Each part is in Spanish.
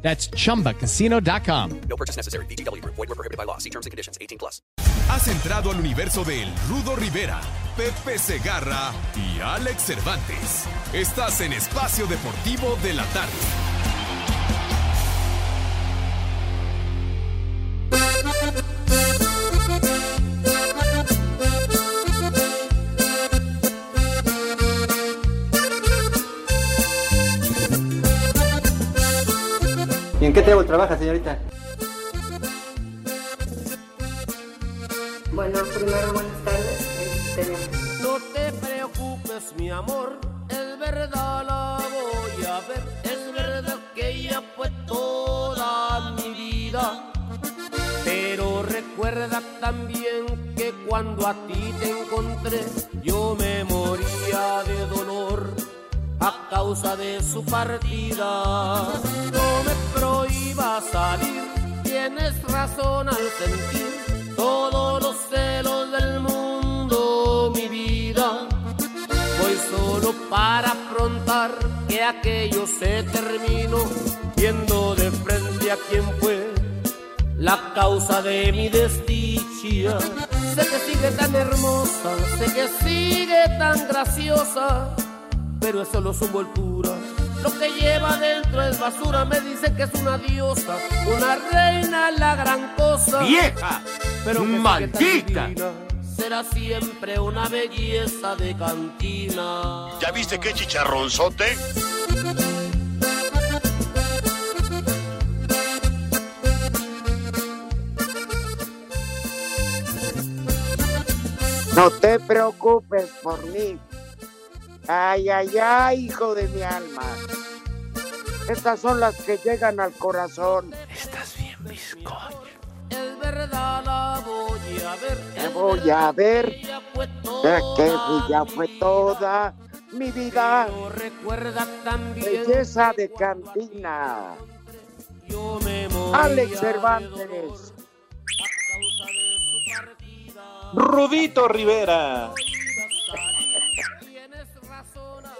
That's chumbacasino.com. No purchase necessary. BGW. Void were prohibited by law. See terms and conditions. 18 plus. Has entrado al universo de El Rudo Rivera, Pepe Segarra y Alex Cervantes. Estás en Espacio Deportivo de la Tarde. Qué table trabaja, señorita? Bueno, primero buenas tardes. Este, No te preocupes, mi amor, es verdad la voy a ver. Es verdad que ella fue toda mi vida. Pero recuerda también que cuando a ti te encontré, yo me moría de dolor a causa de su partida. No me prohíbas salir, tienes razón al sentir todos los celos del mundo, mi vida. Voy solo para afrontar que aquello se terminó, viendo de frente a quien fue la causa de mi desdicha. Sé que sigue tan hermosa, sé que sigue tan graciosa, pero es solo su envoltura. Lo que lleva dentro es basura, me dicen que es una diosa, una reina, la gran cosa. ¡Vieja! pero ¡Maldita! Será siempre una belleza de cantina. ¿Ya viste qué chicharronzote? No te preocupes por mí. Ay, ay, ay, hijo de mi alma. Estas son las que llegan al corazón. Estás bien, bizcocho. Es verdad, la voy a ver. Es voy a ver. que Ya que toda ya fue toda mi vida. Recuerda también Belleza de cantina. yo me moría Alex Cervantes. dolor a causa de su partida. Rudito Rivera.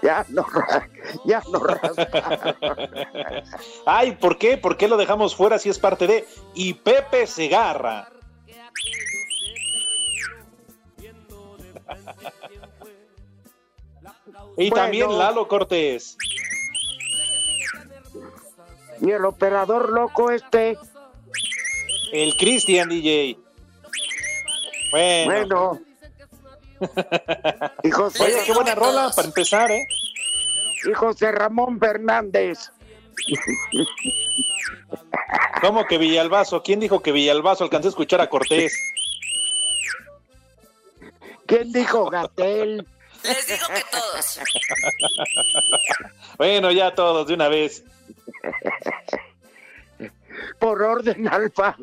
Ya no, ya no. Ay, ¿por qué? ¿Por qué lo dejamos fuera si es parte de? Y Pepe Segarra. Y Bueno. también Lalo Cortés. Y el operador loco este. El Cristian DJ. Bueno. Bueno. José, Oye, qué buena rola para empezar, ¿eh? y José Ramón Fernández. ¿Cómo que Villalbazo? ¿Quién dijo que Villalbazo? Alcancé a escuchar a Cortés. ¿Quién dijo Gatel? Les digo que todos. Bueno, ya todos de una vez. Por orden alfa,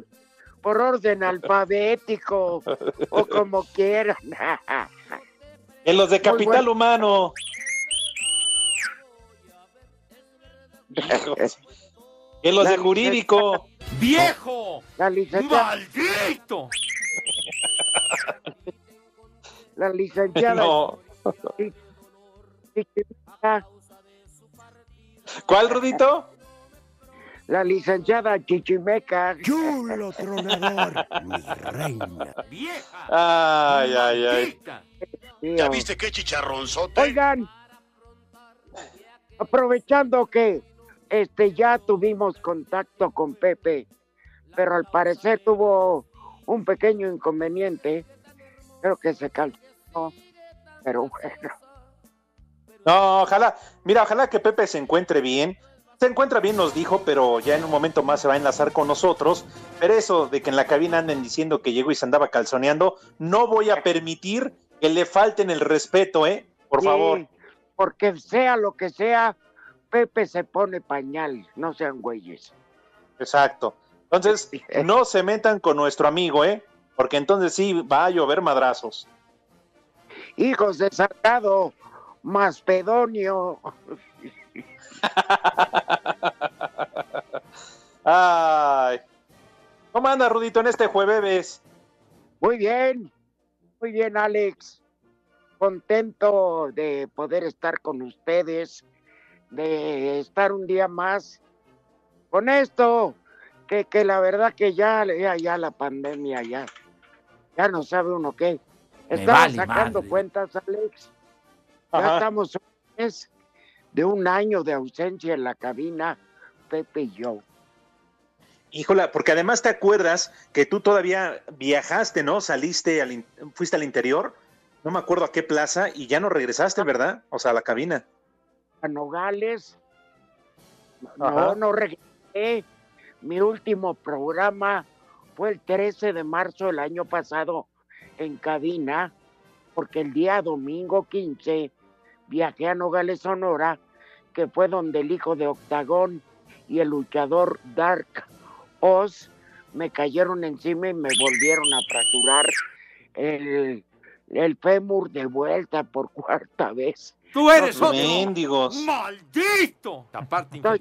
por orden alfabético, o como quieran. En los de Capital bueno. Humano. En los de Jurídico. ¡Viejo! La licenciada, ¡Maldito! la licenciada No. ¿Cuál, Rudito? La licenciada Chichimeca. Chulo tronador, mi reina. ¡Vieja! Ay, ay, ay. Tío. viste qué chicharronzote? Oigan, aprovechando que este ya tuvimos contacto con Pepe, pero al parecer tuvo un pequeño inconveniente. Creo que se calzó, pero bueno. No, ojalá. Mira, ojalá que Pepe se encuentre bien. Se encuentra bien, nos dijo, pero ya en un momento más se va a enlazar con nosotros. Pero eso de que en la cabina anden diciendo que llegó y se andaba calzoneando, no voy a permitir que le falten el respeto, ¿eh? Por Sí, favor. Porque sea lo que sea, Pepe se pone pañal, no sean güeyes. Exacto. Entonces, no se metan con nuestro amigo, ¿eh? porque entonces sí va a llover madrazos. Hijos de Salgado, Maspedonio. Ay. ¿Cómo anda, Rudito, en este jueves? Muy bien, muy bien, Alex. Contento de poder estar con ustedes, de estar un día más con esto, que, que la verdad que ya, ya, ya la pandemia, ya, ya no sabe uno qué. Me Estaba vale sacando madre. cuentas, Alex. Ya Ajá. estamos a un mes de un año de ausencia en la cabina, Pepe y yo. Híjola, porque además te acuerdas que tú todavía viajaste, ¿no? Saliste, al fuiste al interior, no me acuerdo a qué plaza, y ya no regresaste, ¿verdad? O sea, a la cabina. a Nogales. Ajá. No, no regresé. Mi último programa fue el 13 de marzo del año pasado en cabina, porque el día domingo 15 viajé a Nogales, Sonora, que fue donde el hijo de Octagón y el luchador Dark Oz me cayeron encima y me volvieron a fracturar el, el fémur de vuelta por cuarta vez. Tú eres No, otro. Mendigos. ¡Maldito!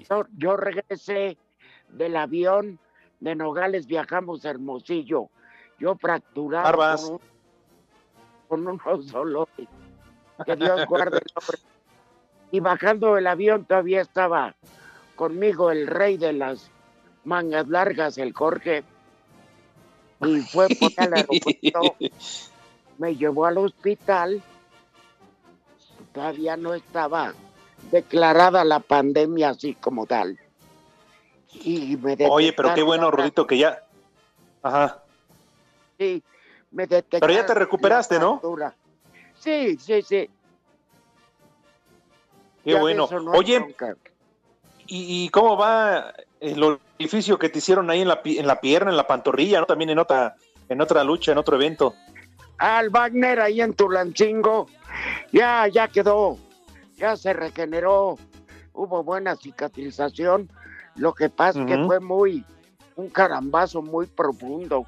Yo, yo regresé del avión de Nogales, viajamos a Hermosillo. Yo fracturado con, un, con unos dolores. Que Dios guarde el hombre. Y bajando del avión todavía estaba conmigo el rey de las mangas largas, el Jorge. Y fue por el aeropuerto, me llevó al hospital. Todavía no estaba declarada la pandemia así como tal. Y me Oye, pero qué bueno, Rudito, que ya. Ajá. Sí, me detectaron. Pero ya te recuperaste, ¿no? Sí, sí, sí. Qué Ya bueno. no Oye. ¿y, y cómo va el orificio que te hicieron ahí en la, en la pierna, en la pantorrilla, ¿no? También en otra, en otra lucha, en otro evento. Al Wagner ahí en Tulancingo, ya, ya quedó, ya se regeneró, hubo buena cicatrización. Lo que pasa es que fue muy, un carambazo muy profundo.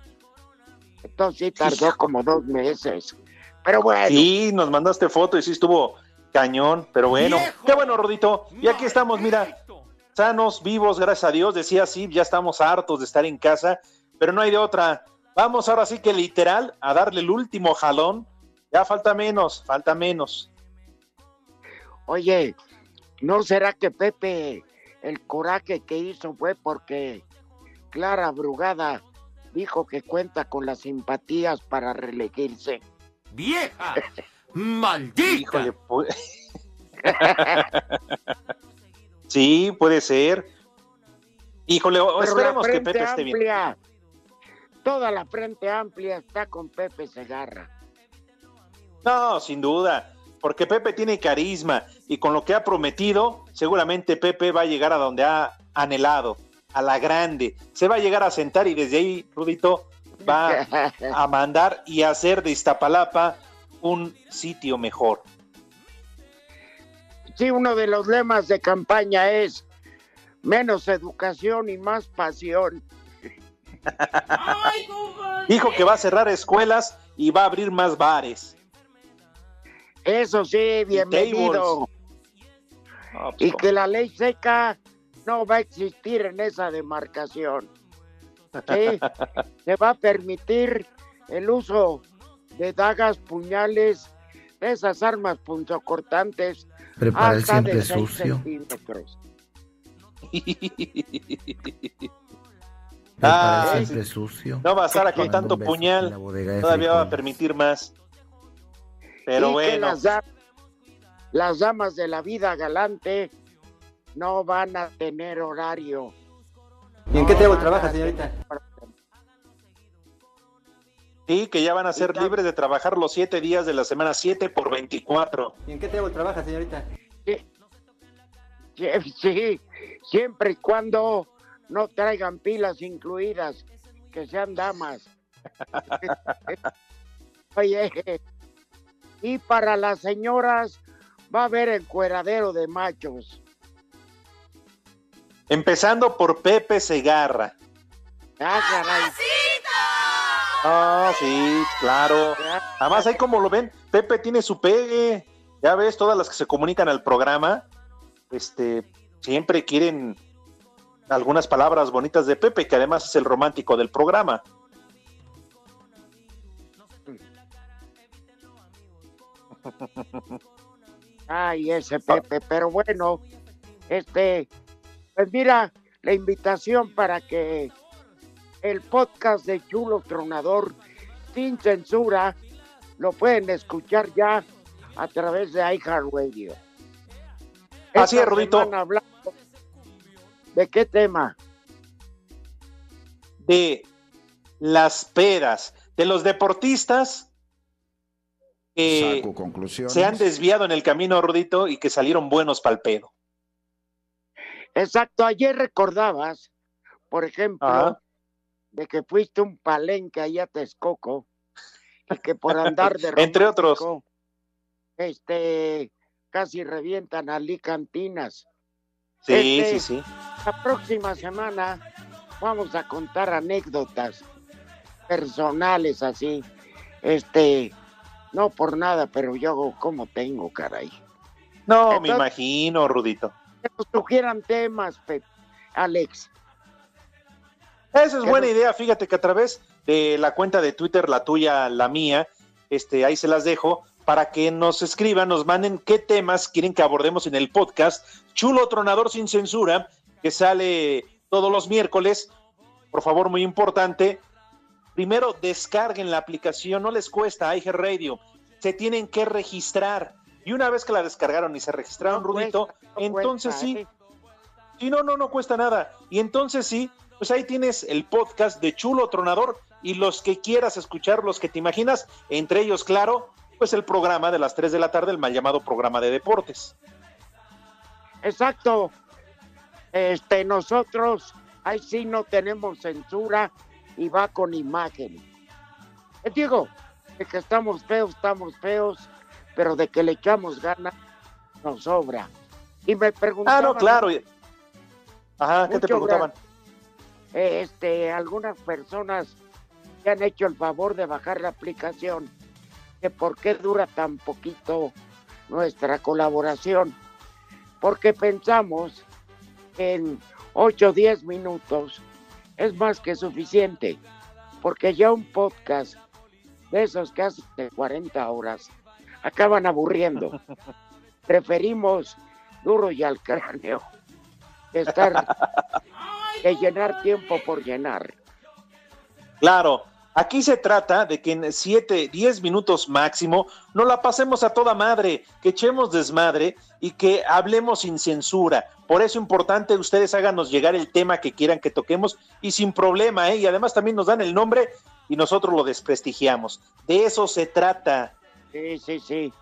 Entonces sí tardó como dos meses. Pero bueno, Sí, nos mandaste foto y sí estuvo cañón, pero bueno. ¡Viejo! Qué bueno, Rodito. Y aquí estamos, mira, sanos, vivos, gracias a Dios. Decía sí, ya estamos hartos de estar en casa, pero no hay de otra. Vamos ahora sí que literal a darle el último jalón. Ya falta menos, falta menos. Oye, ¿no será que Pepe el coraje que hizo fue porque Clara Brugada dijo que cuenta con las simpatías para reelegirse? ¡Vieja! ¡Maldita! Híjole, sí, puede ser. Híjole, Pero esperemos que frente Pepe esté bien. amplia, toda la frente amplia está con Pepe Segarra. No, sin duda, porque Pepe tiene carisma y con lo que ha prometido, seguramente Pepe va a llegar a donde ha anhelado, a la grande. Se va a llegar a sentar y desde ahí, Rudito, va a mandar y hacer de Iztapalapa un sitio mejor. Sí, uno de los lemas de campaña es menos educación y más pasión. Dijo que va a cerrar escuelas y va a abrir más bares. Eso sí, bienvenido. Pues, Y que la ley seca no va a existir en esa demarcación. Sí, se va a permitir el uso de dagas, puñales, esas armas punzocortantes. Prepara el hasta siempre sucio. centímetros. Prepara Ah, el siempre sucio. No va a estar con tanto puñal, todavía va a permitir más. Pero y que bueno, las, las damas de la vida galante no van a tener horario. ¿Y en qué No table van trabaja, señorita? Sí, que ya van a ser libres de trabajar los siete días de la semana, siete por 24. ¿Y en qué table trabaja, señorita? Sí, sí, siempre y cuando no traigan pilas incluidas, que sean damas. Oye, y para las señoras va a haber encueradero de machos. Empezando por Pepe Segarra. Ah, caray. Ah, sí, claro. Además, ahí como lo ven, Pepe tiene su pegue. Ya ves, todas las que se comunican al programa, este, siempre quieren algunas palabras bonitas de Pepe, que además es el romántico del programa. Ay, ese Pepe, pero bueno, este, pues mira, la invitación para que el podcast de Chulo Tronador sin censura lo pueden escuchar ya a través de iHeartRadio. Así es, Rudito. ¿De qué tema? De las pedas, de los deportistas que se han desviado en el camino, Rudito, y que salieron buenos pa'l pedo. Exacto, ayer recordabas, por ejemplo, Ajá. De que fuiste un palenque allá a Texcoco y que por andar de Entre otros. este, casi revientan a Lee Cantinas. Sí, Este, sí, sí. La próxima semana vamos a contar anécdotas personales así. Este, no por nada, pero yo como tengo, caray. No, me imagino, Rudito. Que nos sugieran temas, Alex. Esa es ¿Qué buena idea. Fíjate que a través de la cuenta de Twitter, la tuya, la mía, este, ahí se las dejo, para que nos escriban, nos manden qué temas quieren que abordemos en el podcast. Chulo Tronador sin censura, que sale todos los miércoles. Por favor, muy importante. Primero, descarguen la aplicación, no les cuesta, IG Radio. Se tienen que registrar. Y una vez que la descargaron y se registraron, No Rudito, no entonces cuesta, sí, ¿eh? Sí, no, no, no cuesta nada. Y entonces sí, pues ahí tienes el podcast de Chulo Tronador y los que quieras escuchar, los que te imaginas, entre ellos, claro, pues el programa de las 3 de la tarde, el mal llamado programa de deportes. Exacto. Este, nosotros, ahí sí no tenemos censura y va con imagen. Te digo, de que estamos feos, estamos feos, pero de que le echamos ganas, nos sobra. Y me Ah, preguntaban, no, claro. Ajá, ¿qué te preguntaban? eh, este, algunas personas que han hecho el favor de bajar la aplicación, que por qué dura tan poquito nuestra colaboración. Porque pensamos que en 8 o 10 minutos es más que suficiente. Porque ya un podcast de esos que hacen de 40 horas acaban aburriendo. Preferimos duro y al cráneo estar que llenar tiempo por llenar. Claro, aquí se trata de que en 7, 10 minutos máximo nos la pasemos a toda madre, que echemos desmadre y que hablemos sin censura. Por eso importante, ustedes háganos llegar el tema que quieran que toquemos y sin problema, ¿eh? Y además también nos dan el nombre y nosotros lo desprestigiamos. De eso se trata. Sí, sí, sí.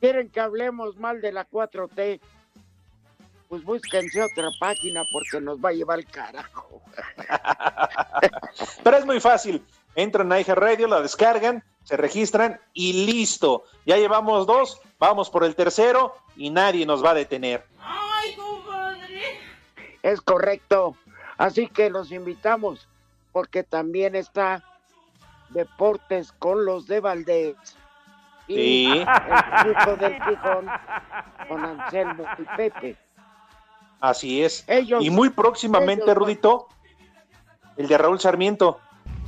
¿Quieren que hablemos mal de la 4T? Pues búsquense otra página porque nos va a llevar el carajo. Pero es muy fácil. Entran a IG Radio, la descargan, se registran y listo. Ya llevamos dos, vamos por el tercero y nadie nos va a detener. Es correcto. Así que los invitamos porque también está Deportes con los de Valdés. Y Sí. el Chico del Gijón con Anselmo y Pepe. Así es. Ellos- y muy próximamente, ellos- Rudito, el de Raúl Sarmiento.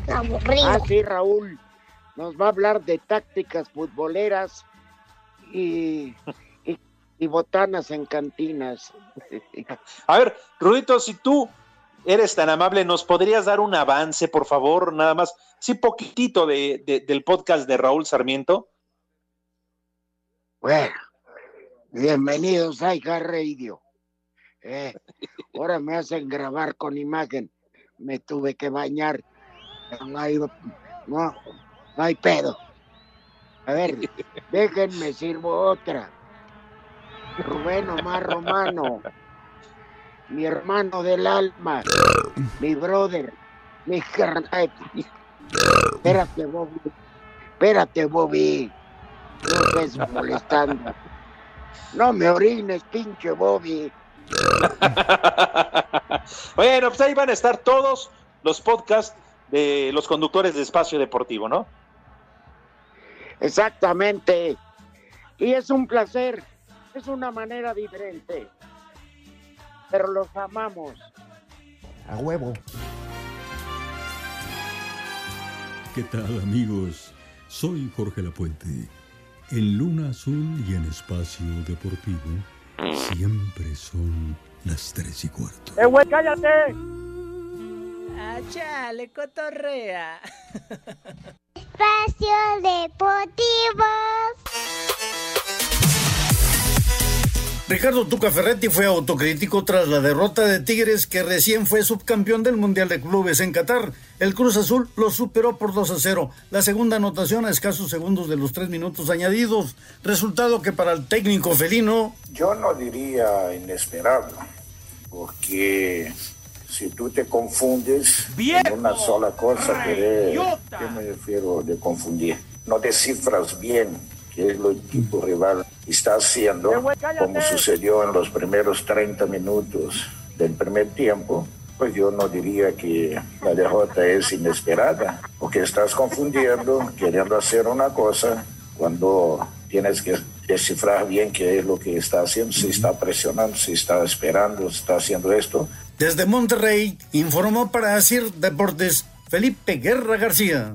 Ah, sí, Raúl. Nos va a hablar de tácticas futboleras y, y, y botanas en cantinas. A ver, Rudito, si tú eres tan amable, ¿nos podrías dar un avance, por favor? Nada más, sí, poquitito de, de- del podcast de Raúl Sarmiento. Bueno, bienvenidos a Hija Radio. Eh, ahora me hacen grabar con imagen. Me tuve que bañar. No hay, no, no hay pedo. A ver, déjenme sirvo otra. Rubén Omar Romano, mi hermano del alma, mi brother, mi carnal. Espérate, Bobby. Espérate, Bobby. No estés molestando. No me orines, pinche Bobby. bueno, pues ahí van a estar todos los podcasts de los conductores de espacio deportivo, ¿no? Exactamente. Y es un placer, es una manera diferente, pero los amamos. A huevo. ¿Qué tal amigos? Soy Jorge Lapuente. En Luna Azul y en Espacio Deportivo siempre son las tres y cuarto. ¡Eh, güey, cállate! Ah, chale, cotorrea. Espacio Deportivo. Ricardo Tuca Ferretti fue autocrítico tras la derrota de Tigres que recién fue subcampeón del Mundial de Clubes en Qatar. El Cruz Azul lo superó por 2 a 0. La segunda anotación a escasos segundos de los tres minutos añadidos. Resultado que para el técnico felino... Yo no diría inesperado, porque si tú te confundes en una sola cosa, ¿qué, ¿qué me refiero de confundir? No descifras bien que el equipo rival está haciendo, como sucedió en los primeros 30 minutos del primer tiempo, pues yo no diría que la derrota es inesperada, porque estás confundiendo, queriendo hacer una cosa, cuando tienes que descifrar bien qué es lo que está haciendo, si está presionando, si está esperando, si está haciendo esto. Desde Monterrey informó para Asir Deportes Felipe Guerra García.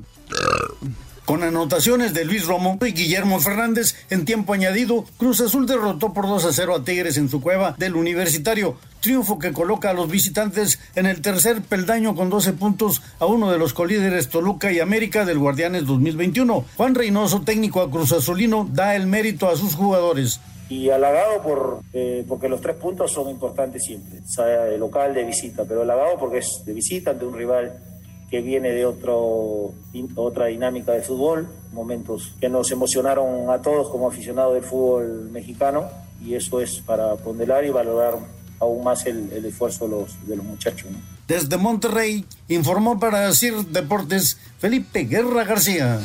Con anotaciones de Luis Romo y Guillermo Fernández en tiempo añadido, Cruz Azul derrotó por 2 a 0 a Tigres en su cueva del Universitario. Triunfo que coloca a los visitantes en el tercer peldaño con 12 puntos a uno de los colíderes Toluca y América del Guardianes 2021. Juan Reynoso, técnico a Cruz Azulino, da el mérito a sus jugadores. Y halagado por, eh, porque los tres puntos son importantes siempre, sea de local, de visita, pero halagado porque es de visita ante un rival que viene de otro, otra dinámica de fútbol, momentos que nos emocionaron a todos como aficionados del fútbol mexicano y eso es para ponderar y valorar aún más el, el esfuerzo de los, de los muchachos. ¿no? Desde Monterrey informó para CIR Deportes Felipe Guerra García.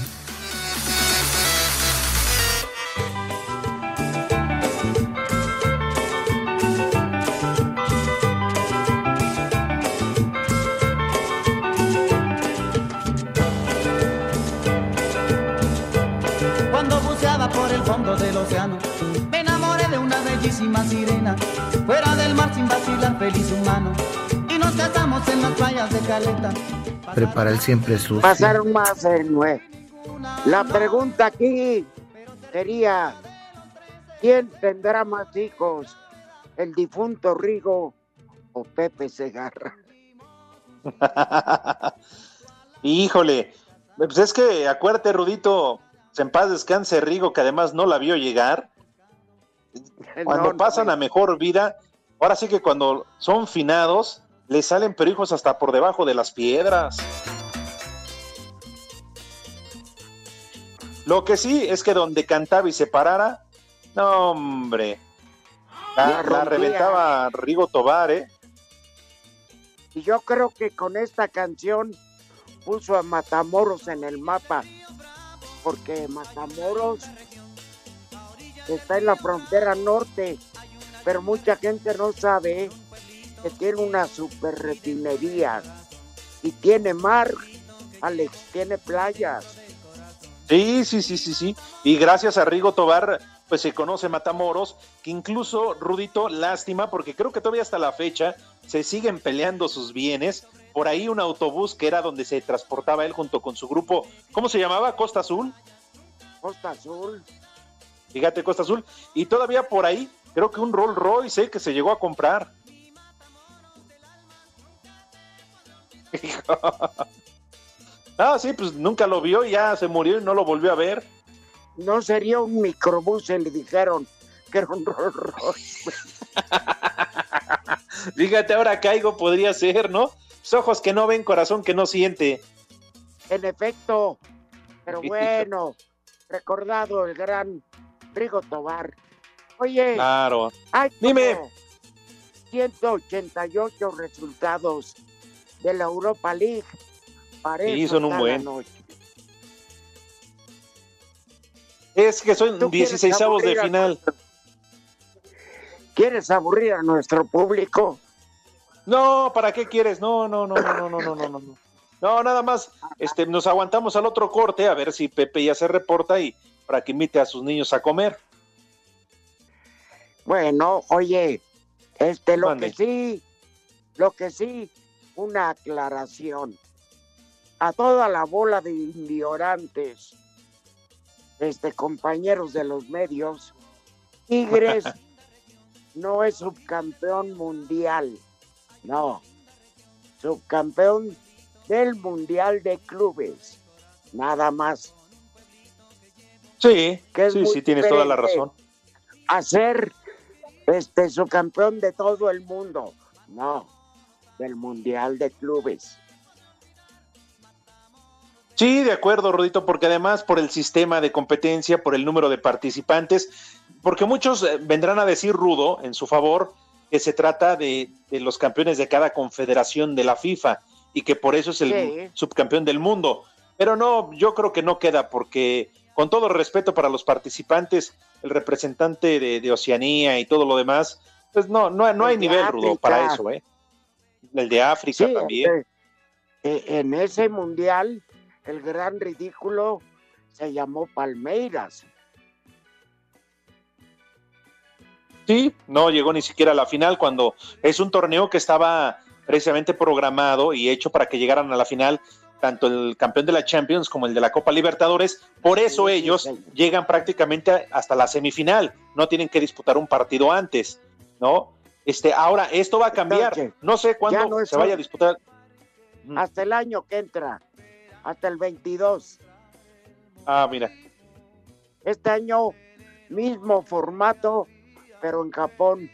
Prepara el siempre sucio. Pasaron más en nue. La pregunta aquí sería, ¿quién tendrá más hijos? ¿El difunto Rigo o Pepe Segarra? Híjole, pues es que acuérdate, Rudito, en paz descanse Rigo, que además no la vio llegar. Cuando No, pasan no. a mejor vida, ahora sí que cuando son finados, le salen pero hijos hasta por debajo de las piedras. Lo que sí es que donde cantaba y se parara, no hombre, La reventaba Rigo Tobar, ¿eh? Y yo creo que con esta canción puso a Matamoros en el mapa, porque Matamoros está en la frontera norte, pero mucha gente no sabe que tiene una super refinería y tiene mar, Alex, tiene playas. Sí, sí, sí, sí, sí. Y gracias a Rigo Tobar, pues se conoce Matamoros, que incluso, Rudito, lástima, porque creo que todavía hasta la fecha se siguen peleando sus bienes. Por ahí un autobús que era donde se transportaba él junto con su grupo, ¿cómo se llamaba? Costa Azul. Costa Azul. Fíjate, Costa Azul. Y todavía por ahí, creo que un Rolls Royce ¿eh? que se llegó a comprar. ah, sí, pues nunca lo vio, ya se murió y no lo volvió a ver. No sería un microbús, le dijeron que era un Rolls Royce. Fíjate, ahora caigo, podría ser, ¿no? Los ojos que no ven, corazón que no siente. En efecto, pero bueno, recordado el gran Rigo Tobar. Oye, Claro. hay Dime. 188 resultados de la Europa League. Para sí, son un buen. Es que son 16 avos de final. ¿Quieres aburrir a nuestro público? No, ¿para qué quieres? No, no, no, no, no, no, no, no. No, nada más, este, nos aguantamos al otro corte a ver si Pepe ya se reporta y para que invite a sus niños a comer. Bueno, oye, este, lo que sí, lo que sí, una aclaración. A toda la bola de ignorantes, este, compañeros de los medios, Tigres no es subcampeón mundial, no, subcampeón del Mundial de Clubes, nada más. Sí, sí, sí, tienes toda la razón. Hacer este subcampeón de todo el mundo, no, del Mundial de Clubes. Sí, de acuerdo, Rodito, porque además por el sistema de competencia, por el número de participantes, porque muchos eh, vendrán a decir rudo en su favor que se trata de, de los campeones de cada confederación de la FIFA y que por eso es el subcampeón del mundo. Pero no, yo creo que no queda porque con todo respeto para los participantes, el representante de, Oceanía y todo lo demás, pues no, no, no hay nivel rudo para eso, ¿eh? El de África también. Eh, en ese mundial, el gran ridículo se llamó Palmeiras. Sí, no llegó ni siquiera a la final cuando es un torneo que estaba precisamente programado y hecho para que llegaran a la final tanto el campeón de la Champions como el de la Copa Libertadores. Por eso ellos llegan prácticamente hasta la semifinal. No tienen que disputar un partido antes, ¿no? Este, ahora, esto va a cambiar. No sé cuándo se vaya a disputar. Hasta el año que entra, hasta el 22. Ah, mira. Este año, mismo formato, pero en Japón.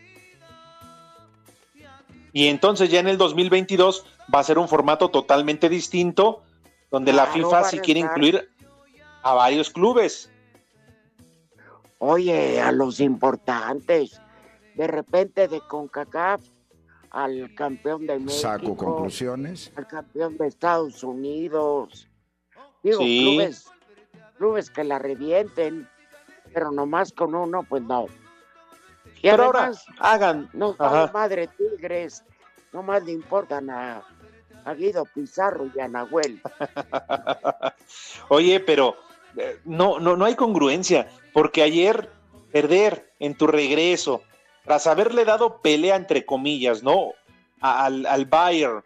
Y entonces ya en el 2022 va a ser un formato totalmente distinto, donde la FIFA sí quiere incluir a varios clubes. Oye, a los importantes, de repente de CONCACAF al campeón de México. Saco conclusiones. Al campeón de Estados Unidos. Digo, clubes, clubes que la revienten, pero nomás con uno, pues no. Pero ahora hagan. No, madre Tigres, no más le importan a, Guido Pizarro y a Nahuel. Oye, pero eh, no, no, no hay congruencia, porque ayer perder en tu regreso, tras haberle dado pelea entre comillas, ¿no? al, al Bayern,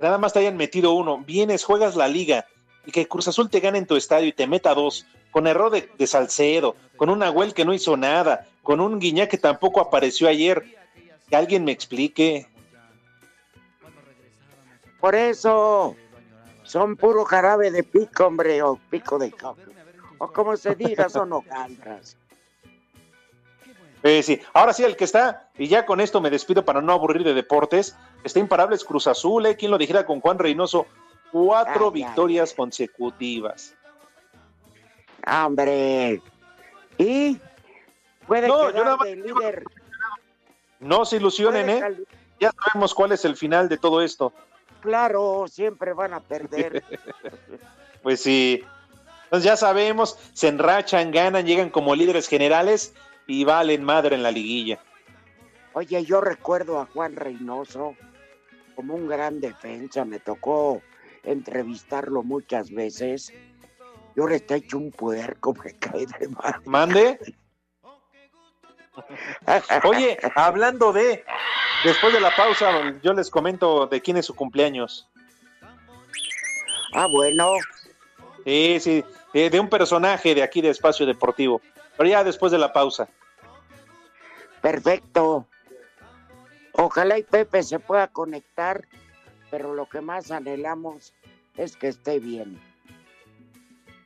nada más te hayan metido uno, vienes, juegas la liga, y que Cruz Azul te gane en tu estadio y te meta dos, con error de, de Salcedo, con un Nahuel que no hizo nada, con un Guiñá que tampoco apareció ayer. Que alguien me explique. Por eso son puro jarabe de pico, hombre, o pico de coco. O como se diga, son hojaldras. Eh, sí, ahora sí, el que está, y ya con esto me despido para no aburrir de deportes, está imparable es Cruz Azul, ¿eh? ¿Quién lo dijera con Juan Reynoso? Cuatro victorias consecutivas. Hombre, y Puede no, de líder. No se ilusionen, ¿eh? Ya sabemos cuál es el final de todo esto. Claro, siempre van a perder. pues sí. Entonces ya sabemos, se enrachan, ganan, llegan como líderes generales y valen madre en la liguilla. Oye, yo recuerdo a Juan Reynoso como un gran defensa, me tocó entrevistarlo muchas veces. Yo le está hecho un puerco, me cae de mal. ¿Mande? Oye, hablando de, después de la pausa, yo les comento de quién es su cumpleaños. Ah, bueno. Sí, sí, de, un personaje de aquí de Espacio Deportivo. Pero ya después de la pausa. Perfecto. Ojalá y Pepe se pueda conectar, pero lo que más anhelamos es que esté bien.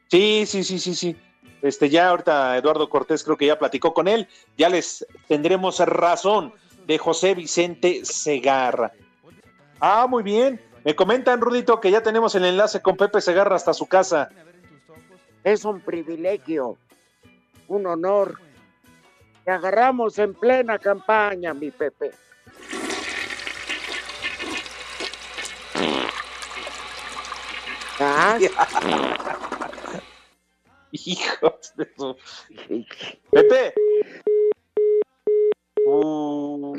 Sí, sí, sí, sí, sí. Este, ya ahorita Eduardo Cortés creo que ya platicó con él, ya les tendremos razón de José Vicente Segarra. Ah, muy bien. Me comentan, Rudito, que ya tenemos el enlace con Pepe Segarra hasta su casa. Es un privilegio, un honor. Te agarramos en plena campaña, mi Pepe. ¿Ah? Hijos de su. Pepe. Uh.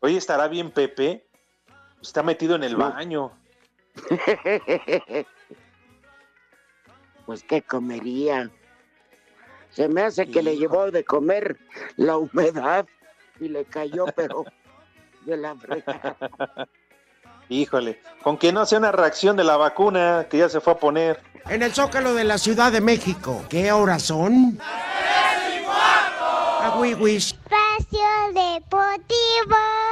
Oye, ¿estará bien Pepe? Está metido en el baño. pues qué comería. Se me hace que le llevó de comer la humedad y le cayó, pero de la fregada. Híjole, con que no sea una reacción de la vacuna que ya se fue a poner. En el Zócalo de la Ciudad de México, ¿qué horas son? Agüiwis. Espacio Deportivo.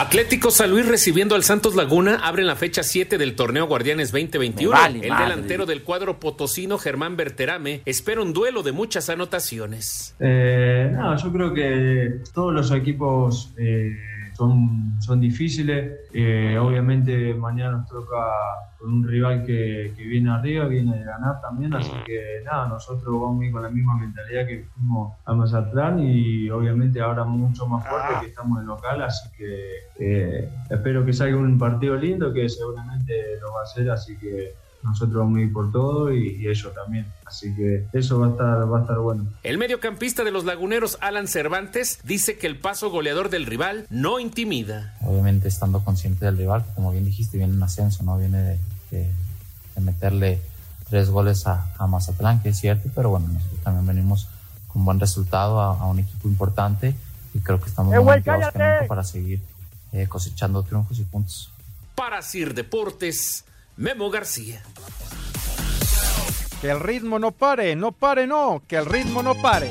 Atlético San Luis recibiendo al Santos Laguna abre la fecha 7 del torneo Guardianes 2021. vale el madre. delantero del cuadro potosino Germán Berterame espera un duelo de muchas anotaciones. Eh, no, yo creo que todos los equipos eh, son, son difíciles. Eh, obviamente mañana nos toca con un rival que, que viene arriba, viene de ganar también, así que nada, nosotros vamos a ir con la misma mentalidad que fuimos a Mazatlán y obviamente ahora mucho más fuerte que estamos en local, así que eh, espero que salga un partido lindo que seguramente lo va a ser, así que nosotros vamos a ir por todo y, y ellos también, así que eso va a estar, va a estar bueno. El mediocampista de los laguneros Alan Cervantes dice que el paso goleador del rival no intimida. obviamente estando consciente del rival, como bien dijiste, viene en ascenso, ¿no? Viene de, de- de meterle tres goles a, a Mazatlán, que es cierto, pero bueno, nosotros también venimos con buen resultado a, a un equipo importante y creo que estamos ¡Eh, muy para seguir eh, cosechando triunfos y puntos. Para Sir Deportes, Memo García. Que el ritmo no pare, no pare, no, que el ritmo no pare.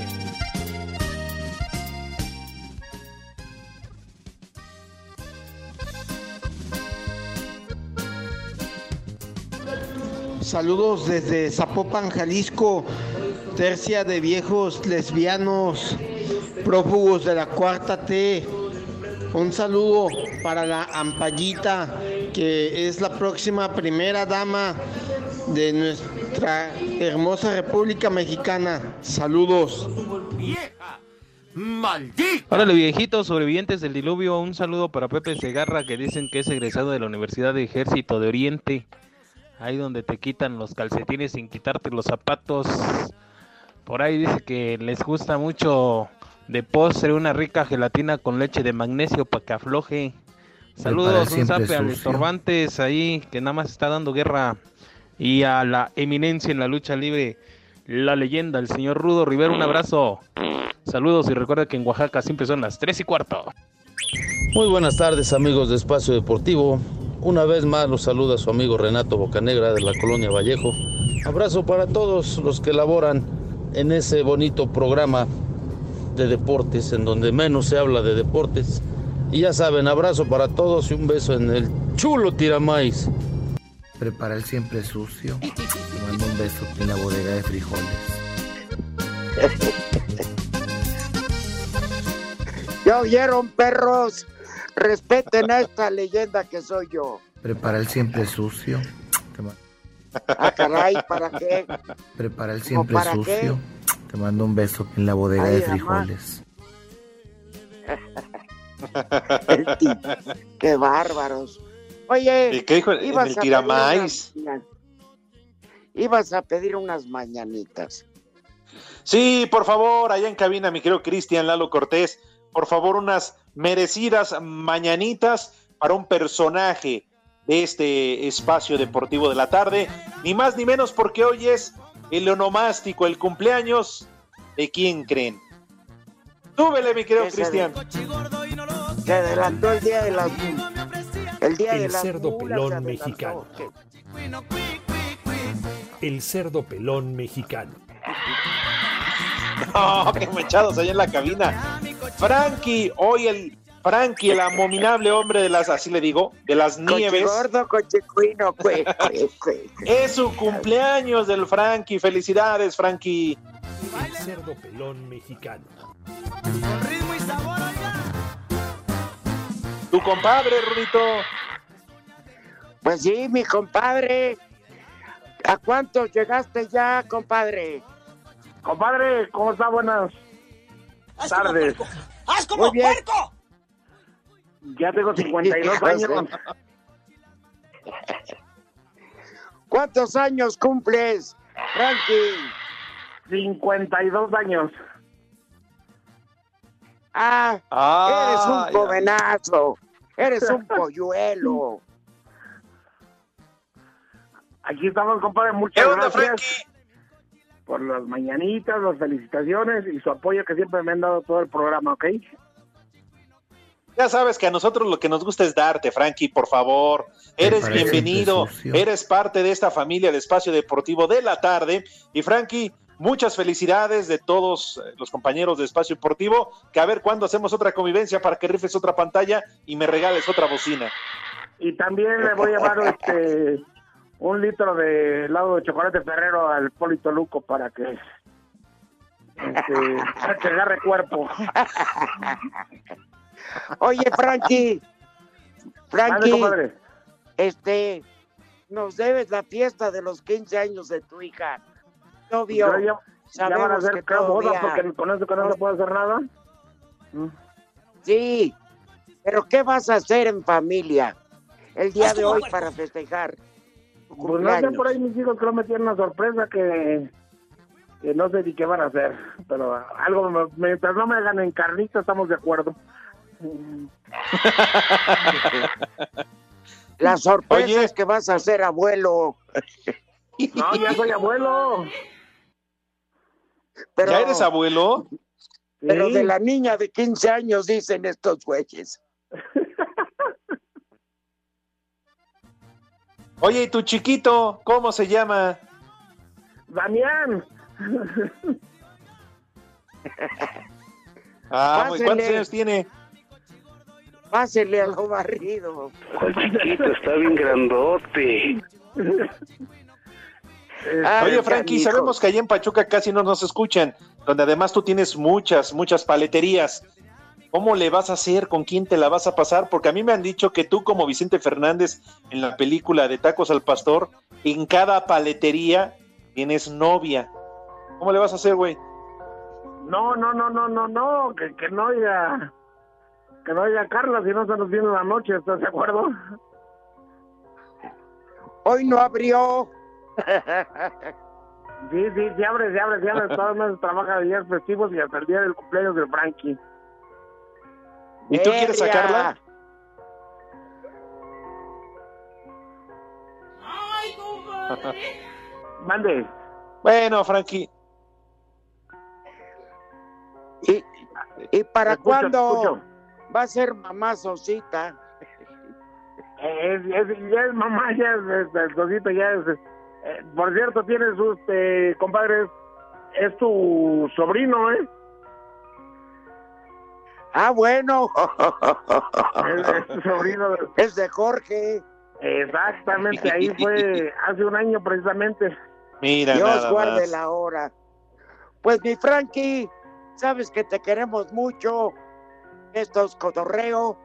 Saludos desde Zapopan, Jalisco, tercia de viejos lesbianos, prófugos de la cuarta T. Un saludo para la Ampallita, que es la próxima primera dama de nuestra hermosa República Mexicana. Saludos. ¡Maldito! Órale, viejitos sobrevivientes del diluvio, un saludo para Pepe Segarra que dicen que es egresado de la Universidad de Ejército de Oriente. Ahí donde te quitan los calcetines sin quitarte los zapatos. Por ahí dice que les gusta mucho de postre una rica gelatina con leche de magnesio para que afloje. Saludos, un zape al estorbantes ahí que nada más está dando guerra. Y a la eminencia en la lucha libre, la leyenda, el señor Rudo Rivera, un abrazo. Saludos y recuerda que en Oaxaca siempre son las 3 y cuarto. Muy buenas tardes amigos de Espacio Deportivo. Una vez más los saluda su amigo Renato Bocanegra de la colonia Vallejo. Abrazo para todos los que laboran en ese bonito programa de deportes en donde menos se habla de deportes. Y ya saben, abrazo para todos y un beso en el chulo tiramais. Prepara el siempre sucio. Te mando un beso en la bodega de frijoles. ¿Ya oyeron, perros? Respeten a esta leyenda que soy yo. Prepara el siempre sucio. Ah, caray, ¿para qué? Prepara el siempre para qué? sucio. Te mando un beso en la bodega Ay, de frijoles. Qué bárbaros. Oye, ¿Y qué dijo en el a pedir tiramais? unas- Ibas a pedir unas mañanitas. Sí, por favor, allá en cabina, mi querido Cristian Lalo Cortés, por favor, unas merecidas mañanitas para un personaje de este espacio deportivo de la tarde, ni más ni menos porque hoy es el onomástico, el cumpleaños de quién creen. Súbele, mi querido Cristian. Se adelantó el día de las... El día de El las cerdo pelón mexicano. El cerdo pelón mexicano. No, qué mechados allá en la cabina. Frankie, hoy el Frankie, el abominable hombre de las, así le digo, de las nieves. Cue, cue, cue. Es su cumpleaños del Frankie. Felicidades, Frankie. El cerdo pelón mexicano. Tu compadre, Rudito. Pues sí, mi compadre. ¿A cuántos llegaste ya, compadre? Compadre, ¿cómo está? Buenas tardes. ¡Haz como puerco! Ya tengo 52 años. ¿Cuántos años cumples, Frankie? 52 años. Ah, Ah, eres un jovenazo. Eres un polluelo. Aquí estamos, compadre. Muchas gracias por las mañanitas, las felicitaciones y su apoyo que siempre me han dado todo el programa, ¿ok? Ya sabes que a nosotros lo que nos gusta es darte, Frankie, por favor. Eres bienvenido, eres parte de esta familia de Espacio Deportivo de la tarde. Y Frankie, muchas felicidades de todos los compañeros de Espacio Deportivo, que a ver cuándo hacemos otra convivencia para que rifes otra pantalla y me regales otra bocina. Y también le voy a llevar este un litro de helado de chocolate ferrero al Polito Luco para que este, agarre cuerpo. Oye, Frankie, Frankie, este, nos debes la fiesta de los 15 años de tu hija. Novio, ya, ya van a hacer boda porque con eso que no se puede hacer nada. Sí, pero ¿qué vas a hacer en familia el día de hoy para festejar? Pues no sé, por ahí mis hijos creo me tienen una sorpresa que, que no sé ni qué van a hacer, pero algo, mientras no me hagan en carnita estamos de acuerdo. La sorpresa es que vas a ser abuelo. No, ya soy abuelo. Pero, ¿Ya eres abuelo? Pero de la niña de 15 años dicen estos güeyes. Oye, ¿y tu chiquito cómo se llama? Damián. ah, ¿cuántos años tiene? Pásele algo barrido. El chiquito está bien grandote. Oye, Frankie, sabemos que allá en Pachuca casi no nos escuchan, donde además tú tienes muchas, muchas paleterías. ¿Cómo le vas a hacer? ¿Con quién te la vas a pasar? Porque a mí me han dicho que tú, como Vicente Fernández en la película de Tacos al Pastor, en cada paletería tienes novia. ¿Cómo le vas a hacer, güey? No, no, no, no, no, no, que, que no oiga, que no oiga Carla, si no se nos viene la noche, ¿estás de acuerdo? Hoy no abrió. sí, sí, se abre, se abre, se abre, todos los meses trabaja días festivos y hasta el día del cumpleaños de Frankie. ¿Y tú quieres sacarla? Mande. Bueno, Frankie. ¿Y, y para cuándo va a ser mamá Sosita? Es, es, ya es mamá, ya es, el Sosito, ya es. Eh, por cierto, tienes, este, compadre, es tu sobrino, ¿eh? Ah, bueno. Es, es sobrino. Es de Jorge. Exactamente, ahí fue hace un año precisamente. Mira, Dios nada guarde más. la hora. Pues mi Frankie, sabes que te queremos mucho. Esto es cotorreo,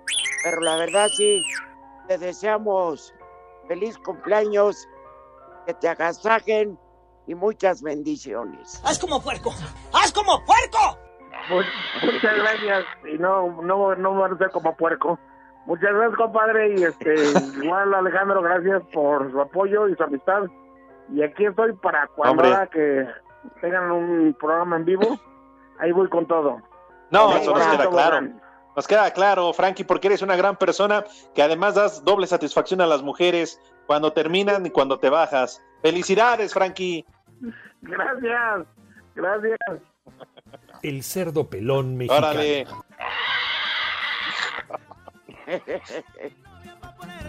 pero la verdad sí, te deseamos feliz cumpleaños, que te agasajen y muchas bendiciones. ¡Haz como puerco! ¡Haz como puerco! Muchas gracias y no, no, no van a ser como puerco. Muchas gracias, compadre, y este, igual Alejandro, gracias por su apoyo y su amistad. Y aquí estoy para cuando que tengan un programa en vivo, ahí voy con todo. No, eso nos todo queda claro. Nos queda claro, Frankie, porque eres una gran persona que además das doble satisfacción a las mujeres cuando terminan y cuando te bajas. Felicidades, Frankie. Gracias, gracias. El cerdo pelón mexicano. Órale.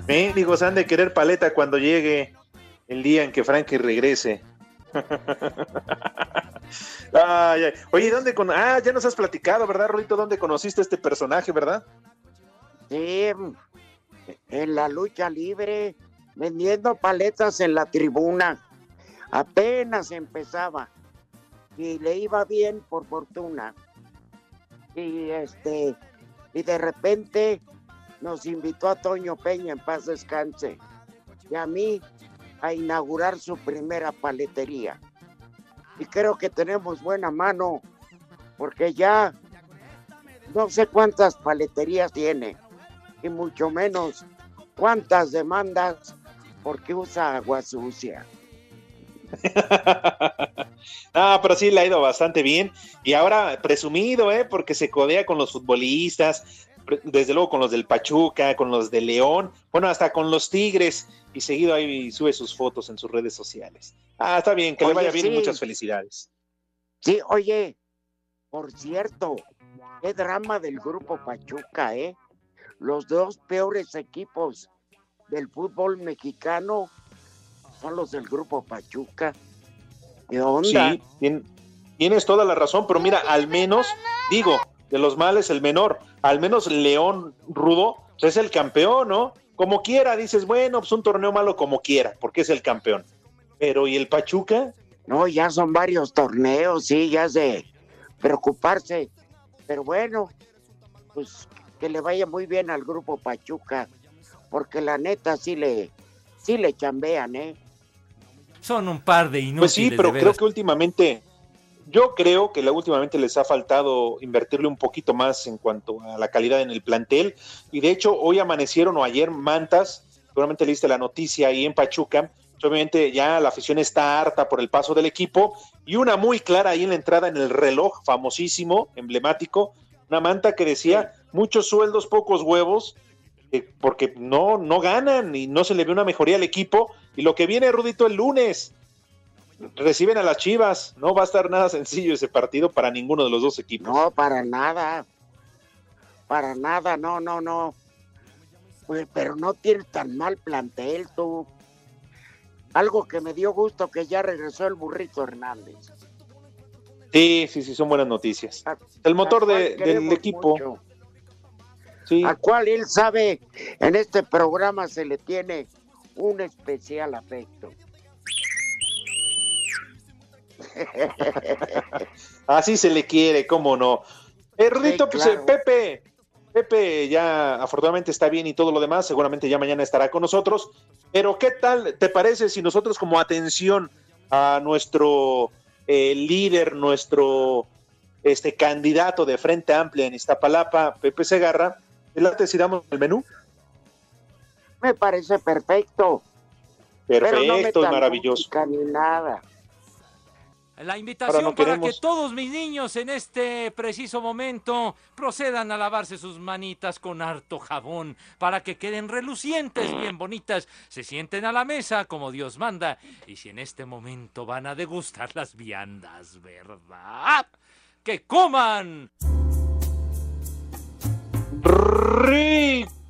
Mendigos han de querer paleta cuando llegue el día en que Frankie regrese. Ay, ay. Oye, ¿dónde con... Ah, ya nos has platicado, ¿verdad, Rolito? ¿Dónde conociste a este personaje, verdad? Sí, en la lucha libre, vendiendo paletas en la tribuna. Apenas empezaba y le iba bien por fortuna. Y este, y de repente nos invitó a Toño Peña en paz descanse y a mí a inaugurar su primera paletería. Y creo que tenemos buena mano porque ya no sé cuántas paleterías tiene y mucho menos cuántas demandas porque usa agua sucia. Ah, pero sí le ha ido bastante bien. Y ahora presumido, ¿eh? Porque se codea con los futbolistas. desde luego con los del Pachuca, con los de León, bueno, hasta con los Tigres, y seguido ahí sube sus fotos en sus redes sociales. Ah, está bien, que le vaya bien y muchas felicidades. Sí, oye, por cierto, qué drama del grupo Pachuca, ¿eh? Los dos peores equipos del fútbol mexicano son los del grupo Pachuca. ¿Qué onda? Sí, tien- tienes toda la razón, pero mira, al menos, digo, de los males el menor, al menos León Rudo es el campeón, ¿no? Como quiera, dices, bueno, pues un torneo malo como quiera, porque es el campeón. Pero ¿y el Pachuca? No, ya son varios torneos, sí, ya es de preocuparse. Pero bueno, pues que le vaya muy bien al grupo Pachuca, porque la neta sí le, sí le chambean, ¿eh? Son un par de inútiles. Pues sí, pero creo que últimamente, yo creo que la, últimamente les ha faltado invertirle un poquito más en cuanto a la calidad en el plantel. Y de hecho, hoy amanecieron o ayer mantas, seguramente leíste la noticia ahí en Pachuca. Obviamente ya la afición está harta por el paso del equipo y una muy clara ahí en la entrada en el reloj, famosísimo, emblemático, una manta que decía muchos sueldos, pocos huevos, eh, porque no, no ganan y no se le ve una mejoría al equipo. Y lo que viene, Rudito, el lunes, reciben a las Chivas. No va a estar nada sencillo ese partido para ninguno de los dos equipos. No, para nada. Para nada, no, no, no. Pero no tienes tan mal plantel tú. Algo que me dio gusto que ya regresó el burrito Hernández. Sí, sí, sí, son buenas noticias. El motor de- del equipo. mucho. Sí. A cual él sabe, en este programa se le tiene un especial afecto. Así se le quiere, cómo no. Rudito, Sí, pues claro. eh, Pepe, Pepe ya afortunadamente está bien y todo lo demás, seguramente ya mañana estará con nosotros. Pero ¿qué tal te parece si nosotros como atención a nuestro eh, líder, nuestro este candidato de Frente Amplia en Iztapalapa, Pepe Segarra, ¿te si damos el menú? Me parece perfecto. pero no Perfecto y maravilloso. ni nada. La invitación no para queremos. que todos mis niños en este preciso momento procedan a lavarse sus manitas con harto jabón para que queden relucientes, bien bonitas, se sienten a la mesa como Dios manda y si en este momento van a degustar las viandas, ¿verdad? ¡Que coman!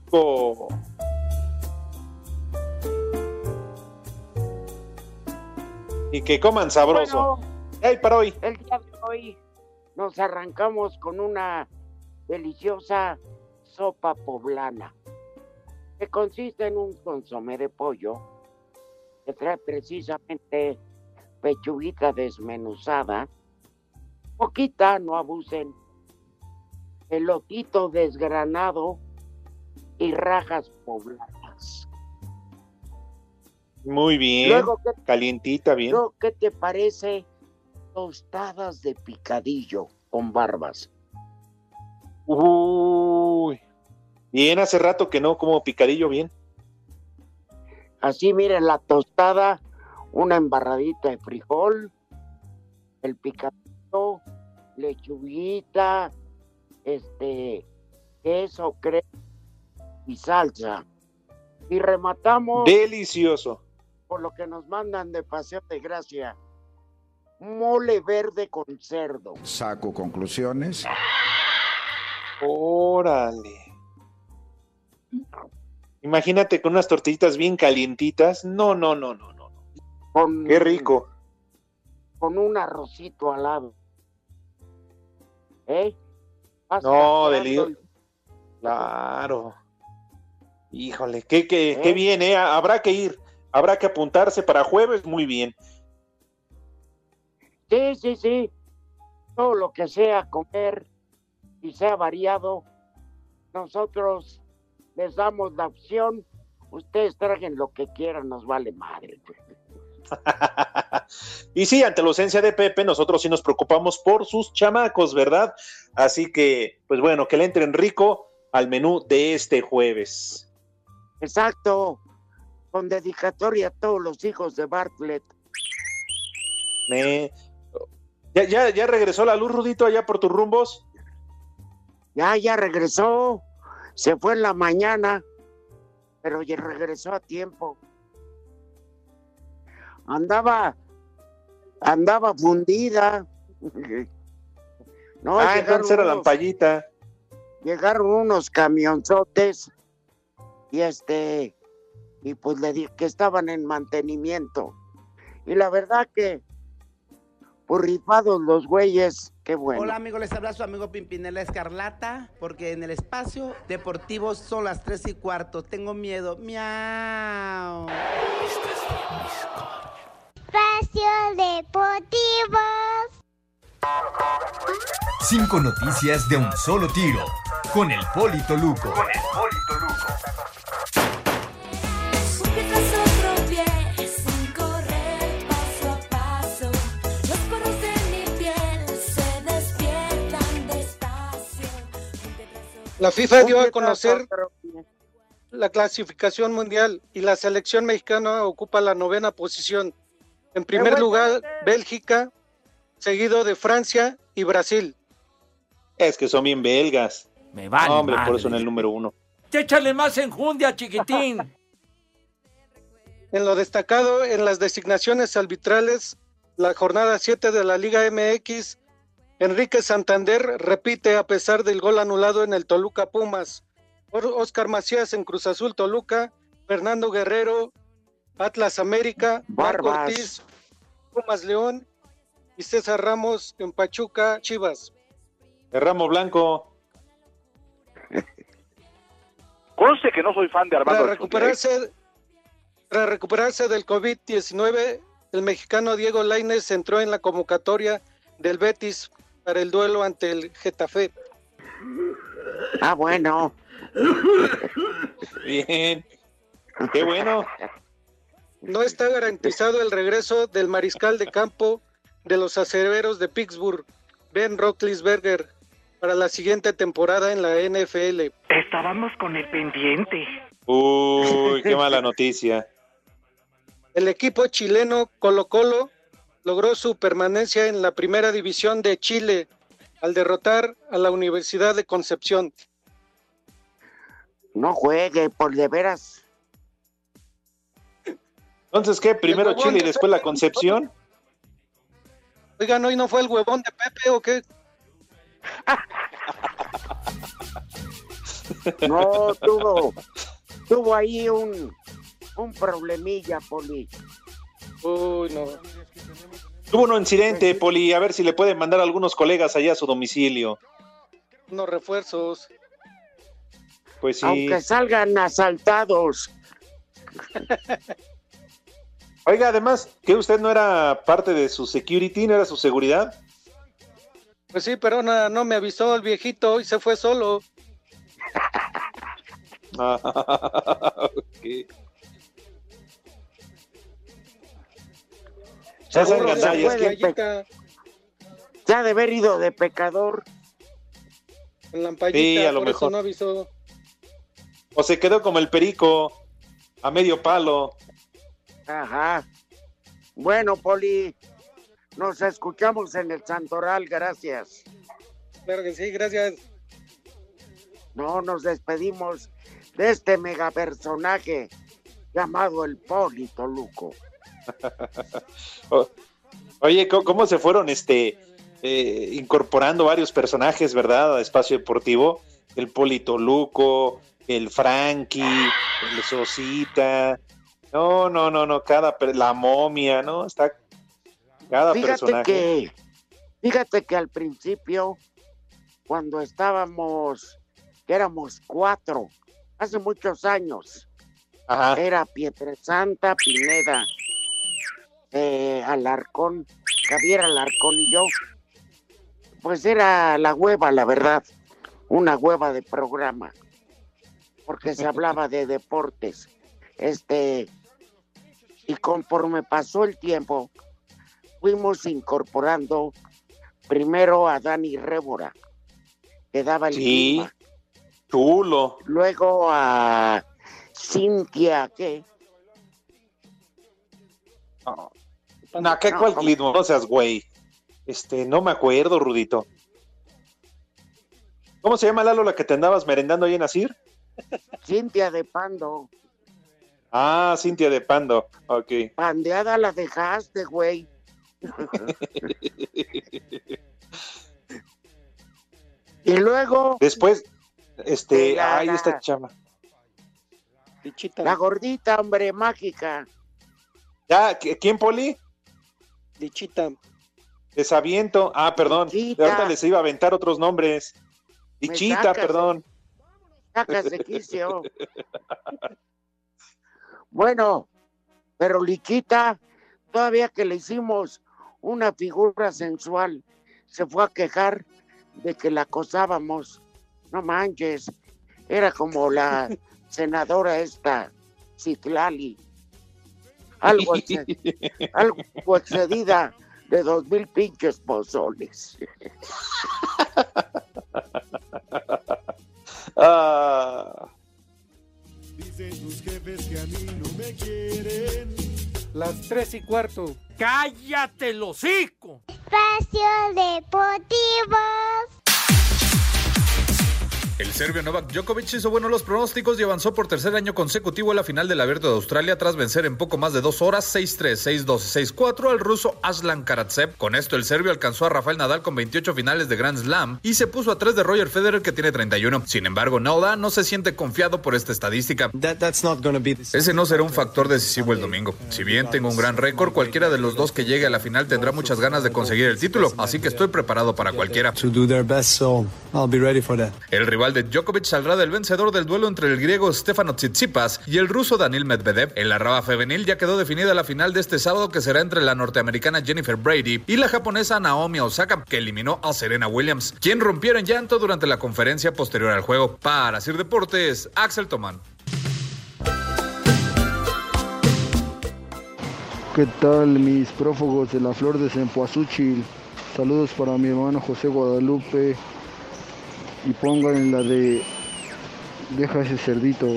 rico. Y que coman sabroso. Bueno, ¡Ey, para hoy! el día de hoy nos arrancamos con una deliciosa sopa poblana, que consiste en un consomé de pollo, que trae precisamente pechuguita desmenuzada, poquita, no abusen, elotito desgranado y rajas poblanas. Muy bien. Luego, ¿qué- Calientita, bien. ¿Qué te parece tostadas de picadillo con barbas? Uy. Bien, hace rato que no como picadillo bien. Así, miren, la tostada, una embarradita de frijol, el picadillo, lechuguita, este, queso, crema y salsa. Y rematamos Delicioso. por lo que nos mandan de Paseo de Gracia. Mole verde con cerdo. Saco conclusiones. Órale. Imagínate con unas tortillitas bien calientitas. No, no, no, no, no. Con, Qué rico. Con un arrocito al lado. ¿Eh? Vas No, saboreando deli- el- Claro. Híjole, qué, qué, ¿Eh? qué bien, ¿eh? Habrá que ir. Habrá que apuntarse para jueves. Muy bien. Sí, sí, sí. Todo lo que sea comer y sea variado, nosotros les damos la opción. Ustedes traigan lo que quieran, nos vale madre. pues. Y sí, ante la ausencia de Pepe, nosotros sí nos preocupamos por sus chamacos, ¿verdad? Así que, pues bueno, que le entren rico al menú de este jueves. Exacto. Con dedicatoria a todos los hijos de Bartlett. Me- ¿Ya, ya, ¿Ya regresó la luz, Rudito, allá por tus rumbos? Ya, ya regresó. Se fue en la mañana, pero ya regresó a tiempo. Andaba, andaba fundida. No, ah, entonces era la ampallita. llegaron unos camionzotes y este y pues le dije que estaban en mantenimiento y la verdad que por rifados los güeyes qué bueno Hola amigos, les habla su amigo Pimpinela Escarlata, porque en el espacio deportivo son las 3 y cuarto. Tengo miedo. Miau. Espacio Deportivo. Cinco noticias de un solo tiro. Con el Polito Luco. Un La FIFA dio a conocer la clasificación mundial y la selección mexicana ocupa la novena posición. En primer lugar, Bélgica, seguido de Francia y Brasil. Es que son bien belgas. Me vale Hombre, por eso en el número uno. Échale más enjundia, chiquitín. En lo destacado, en las designaciones arbitrales, la jornada 7 de la Liga MX, Enrique Santander repite a pesar del gol anulado en el Toluca Pumas. Oscar Macías en Cruz Azul Toluca, Fernando Guerrero, Atlas América, Marco. Ortiz, Pumas León y César Ramos en Pachuca Chivas. El ramo blanco. Conste que no soy fan de Armando Para Jesús, ¿eh? recuperarse, para recuperarse del COVID-19, el mexicano Diego Lainez entró en la convocatoria del Betis para el duelo ante el Getafe. ah bueno Bien. Qué bueno. No está garantizado el regreso del mariscal de campo de los acereros de Pittsburgh, Ben Roethlisberger, para la siguiente temporada en la NFL. Estábamos con el pendiente. Uy, qué mala noticia. El equipo chileno Colo Colo logró su permanencia en la primera división de Chile al derrotar a la Universidad de Concepción. no juegue por de veras Entonces, ¿qué? Primero Chile y de después la. Concepción. Oigan, ¿hoy no fue el huevón de Pepe o qué? no tuvo tuvo ahí un un problemilla poli Uy, no. Tuvo un incidente, Poli. A ver si le pueden mandar algunos colegas allá a su domicilio. Unos refuerzos. Pues sí. aunque salgan asaltados Oiga, además, ¿que usted no era parte de su security, no era su seguridad? Pues sí, pero no, no me avisó el viejito y se fue solo. Ah, ok. Ya sean Seguro se que- ha de haber ido de pecador En la ampallita, Sí, a lo por mejor. eso no avisó. O se quedó como el perico, a medio palo. Ajá. Bueno, Poli, nos escuchamos en el Santoral, gracias. Claro que sí, gracias. No nos despedimos de este mega personaje llamado el Poli Toluco. Oye, ¿cómo, se fueron este eh, incorporando varios personajes, verdad, a Espacio Deportivo? El Polito Luco, el Frankie, el Sosita. No, no, no, no, cada la momia, ¿no? Está cada Fíjate personaje. que, fíjate que al principio, cuando estábamos, que éramos cuatro, hace muchos años, Ajá. era Pietrasanta, Pineda, eh, Alarcón, Javier Alarcón y yo. Pues era la hueva, la verdad, una hueva de programa, porque se hablaba de deportes. Este, y conforme pasó el tiempo, fuimos incorporando primero a Dani Révora, que daba el Sí, clima. chulo. Luego a Cintia, ¿qué? No, ¿qué, No, ¿cuál ¿cómo? clima? No seas güey. Este, no me acuerdo, Rudito. ¿Cómo se llama Lalo la que te andabas merendando ahí en Asir? Cintia de Pando. Ah, Cintia de Pando. Ok. Pandeada la dejaste, güey. y luego. Después, este, La- ahí está chama. La gordita, hombre, mágica. Ya, ¿qui- ¿quién, Poli? Lichita. Desaviento. Ah, perdón. Lichita. Ahorita les iba a aventar otros nombres. Lichita, sacas de- perdón. Sacas de quicio. Bueno, pero Lichita, todavía que le hicimos una figura sensual, se fue a quejar de que la acosábamos. No manches, era como la senadora esta, Citlali. Algo, exce- algo excedida de dos mil pinches pozoles. Ah, Las tres y cuarto. ¡Cállate el hocico! Espacio Deportivo. El serbio Novak Djokovic hizo buenos los pronósticos y avanzó por tercer año consecutivo a la final del Abierto de Australia tras vencer en poco más de dos horas 6-3, 6-2 y 6-4 al ruso Aslan Karatsev. Con esto el serbio alcanzó a Rafael Nadal con 28 finales de Grand Slam y se puso a 3 de Roger Federer que tiene 31. Sin embargo, Nadal no se siente confiado por esta estadística. Ese no será un factor decisivo el domingo. Si bien tengo un gran récord, cualquiera de los dos que llegue a la final tendrá muchas ganas de conseguir el título, así que estoy preparado para cualquiera. El rival de Djokovic saldrá del vencedor del duelo entre el griego Stefano Tsitsipas y el ruso Daniil Medvedev. En la raba femenil ya quedó definida la final de este sábado que será entre la norteamericana Jennifer Brady y la japonesa Naomi Osaka, que eliminó a Serena Williams, quien rompiera en llanto durante la conferencia posterior al juego. Para Sir Deportes, Axel Tomán. ¿Qué tal mis prófugos de la flor de Cempoazúchil? Saludos para mi hermano José Guadalupe y pongan la de Deja ese cerdito.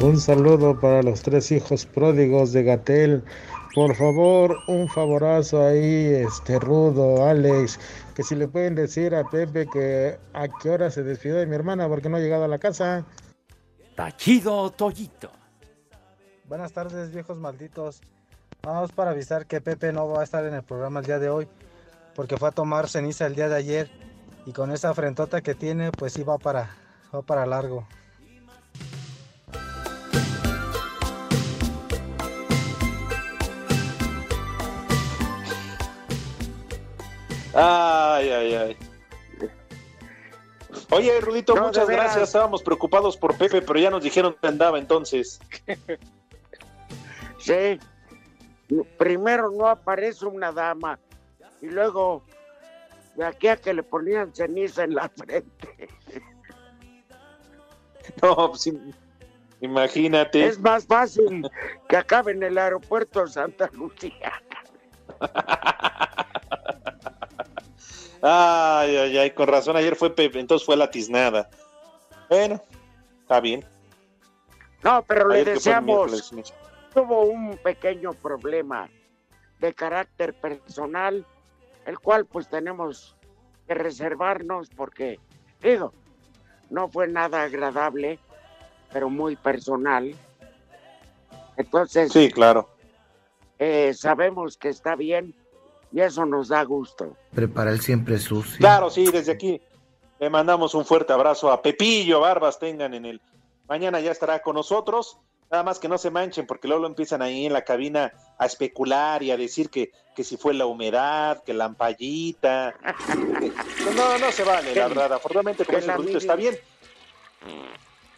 Un saludo para los tres hijos pródigos de Gatel. Por favor, un favorazo ahí, este Rudo, Alex, que si le pueden decir a Pepe que a qué hora se despidió de mi hermana porque no ha llegado a la casa. Tachido Toyito. Buenas tardes, viejos malditos. Vamos para avisar que Pepe no va a estar en el programa el día de hoy porque fue a tomar ceniza el día de ayer y con esa frentota que tiene, pues sí va para, va para largo. Ay, ay, ay. Oye, Rudito, No, muchas gracias. Estábamos preocupados por Pepe, pero ya nos dijeron que andaba entonces. Sí. Primero no aparece una dama y luego de aquí a que le ponían ceniza en la frente. No, pues, im- imagínate. Es más fácil que acabe en el aeropuerto de Santa Lucía. Ay, ay, ay, con razón, ayer fue Pepe, entonces fue la tiznada. Bueno, está bien. No, pero le Ayer el deseamos. Tuvo un pequeño problema de carácter personal, el cual pues tenemos que reservarnos porque, digo, no fue nada agradable, pero muy personal. Entonces, Sí, claro. eh, sabemos que está bien y eso nos da gusto. Prepara el siempre sucio. Claro, sí, desde aquí le mandamos un fuerte abrazo a Pepillo Barbas, tengan en el... Mañana ya estará con nosotros, nada más que no se manchen porque luego lo empiezan ahí en la cabina a especular y a decir que, que si fue la humedad, que la ampallita. no, no se vale, la verdad. Afortunadamente, como ese mini- está bien.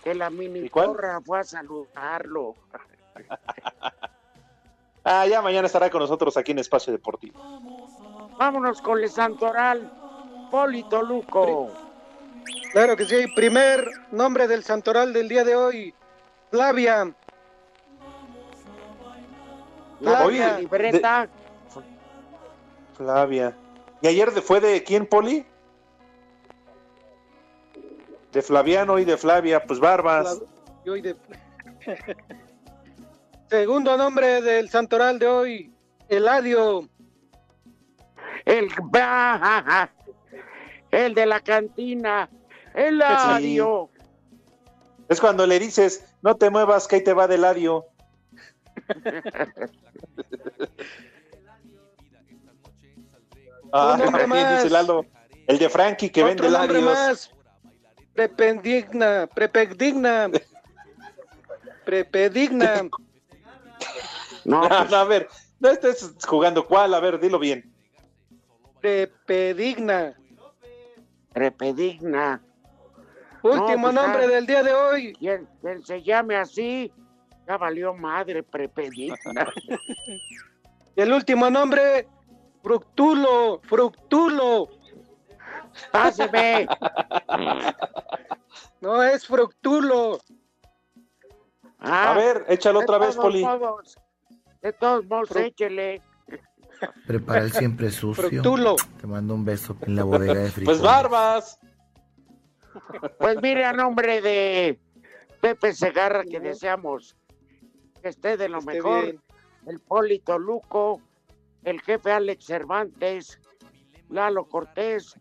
Que la mini porra fue a saludarlo. Ah, ya mañana estará con nosotros aquí en Espacio Deportivo. Vámonos con el Santoral, Polito Luco. Claro que sí. Primer nombre del santoral del día de hoy, Flavia. La Oye, libreta. Flavia. ¿Y ayer fue de quién, Poli? De Flaviano y de Flavia, pues Barbas. Y hoy de- Segundo nombre del santoral de hoy, Eladio. El, el de la cantina, el Eladio. Es cuando le dices, no te muevas, que ahí te va de ladio. ah, aquí más. dice Lalo. El de Frankie que vende ladios. más. Prependigna, prepedigna. Prepedigna. No, no, a ver, no estés jugando cuál, a ver, dilo bien. Prepedigna. Prepedigna. Último No, pues, nombre ya. del día de hoy. Quien, quien se llame así, ya valió madre, prepedigna. Y el último nombre, Fructulo, Fructulo. Páseme. No es Fructulo. Ah, A ver, échalo otra vez, todos Poli. modos, de todos modos, échele. Prepara el siempre sucio. Fructulo. Te mando un beso en la bodega de frijoles. Pues barbas. Pues mire, a nombre de Pepe Segarra, que deseamos que esté de lo Esté mejor, bien. el Polito Luco, el jefe Alex Cervantes, Lalo Cortés,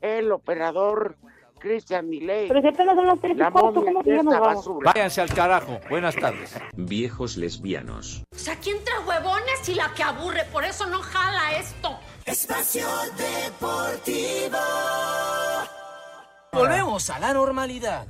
el operador Cristian Milei. Pero si apenas son las tres y. Váyanse al carajo. Buenas tardes. Viejos lesbianos. O sea, aquí entre huevones y la que aburre, por eso no jala esto. Espacio Deportivo. Volvemos a la normalidad.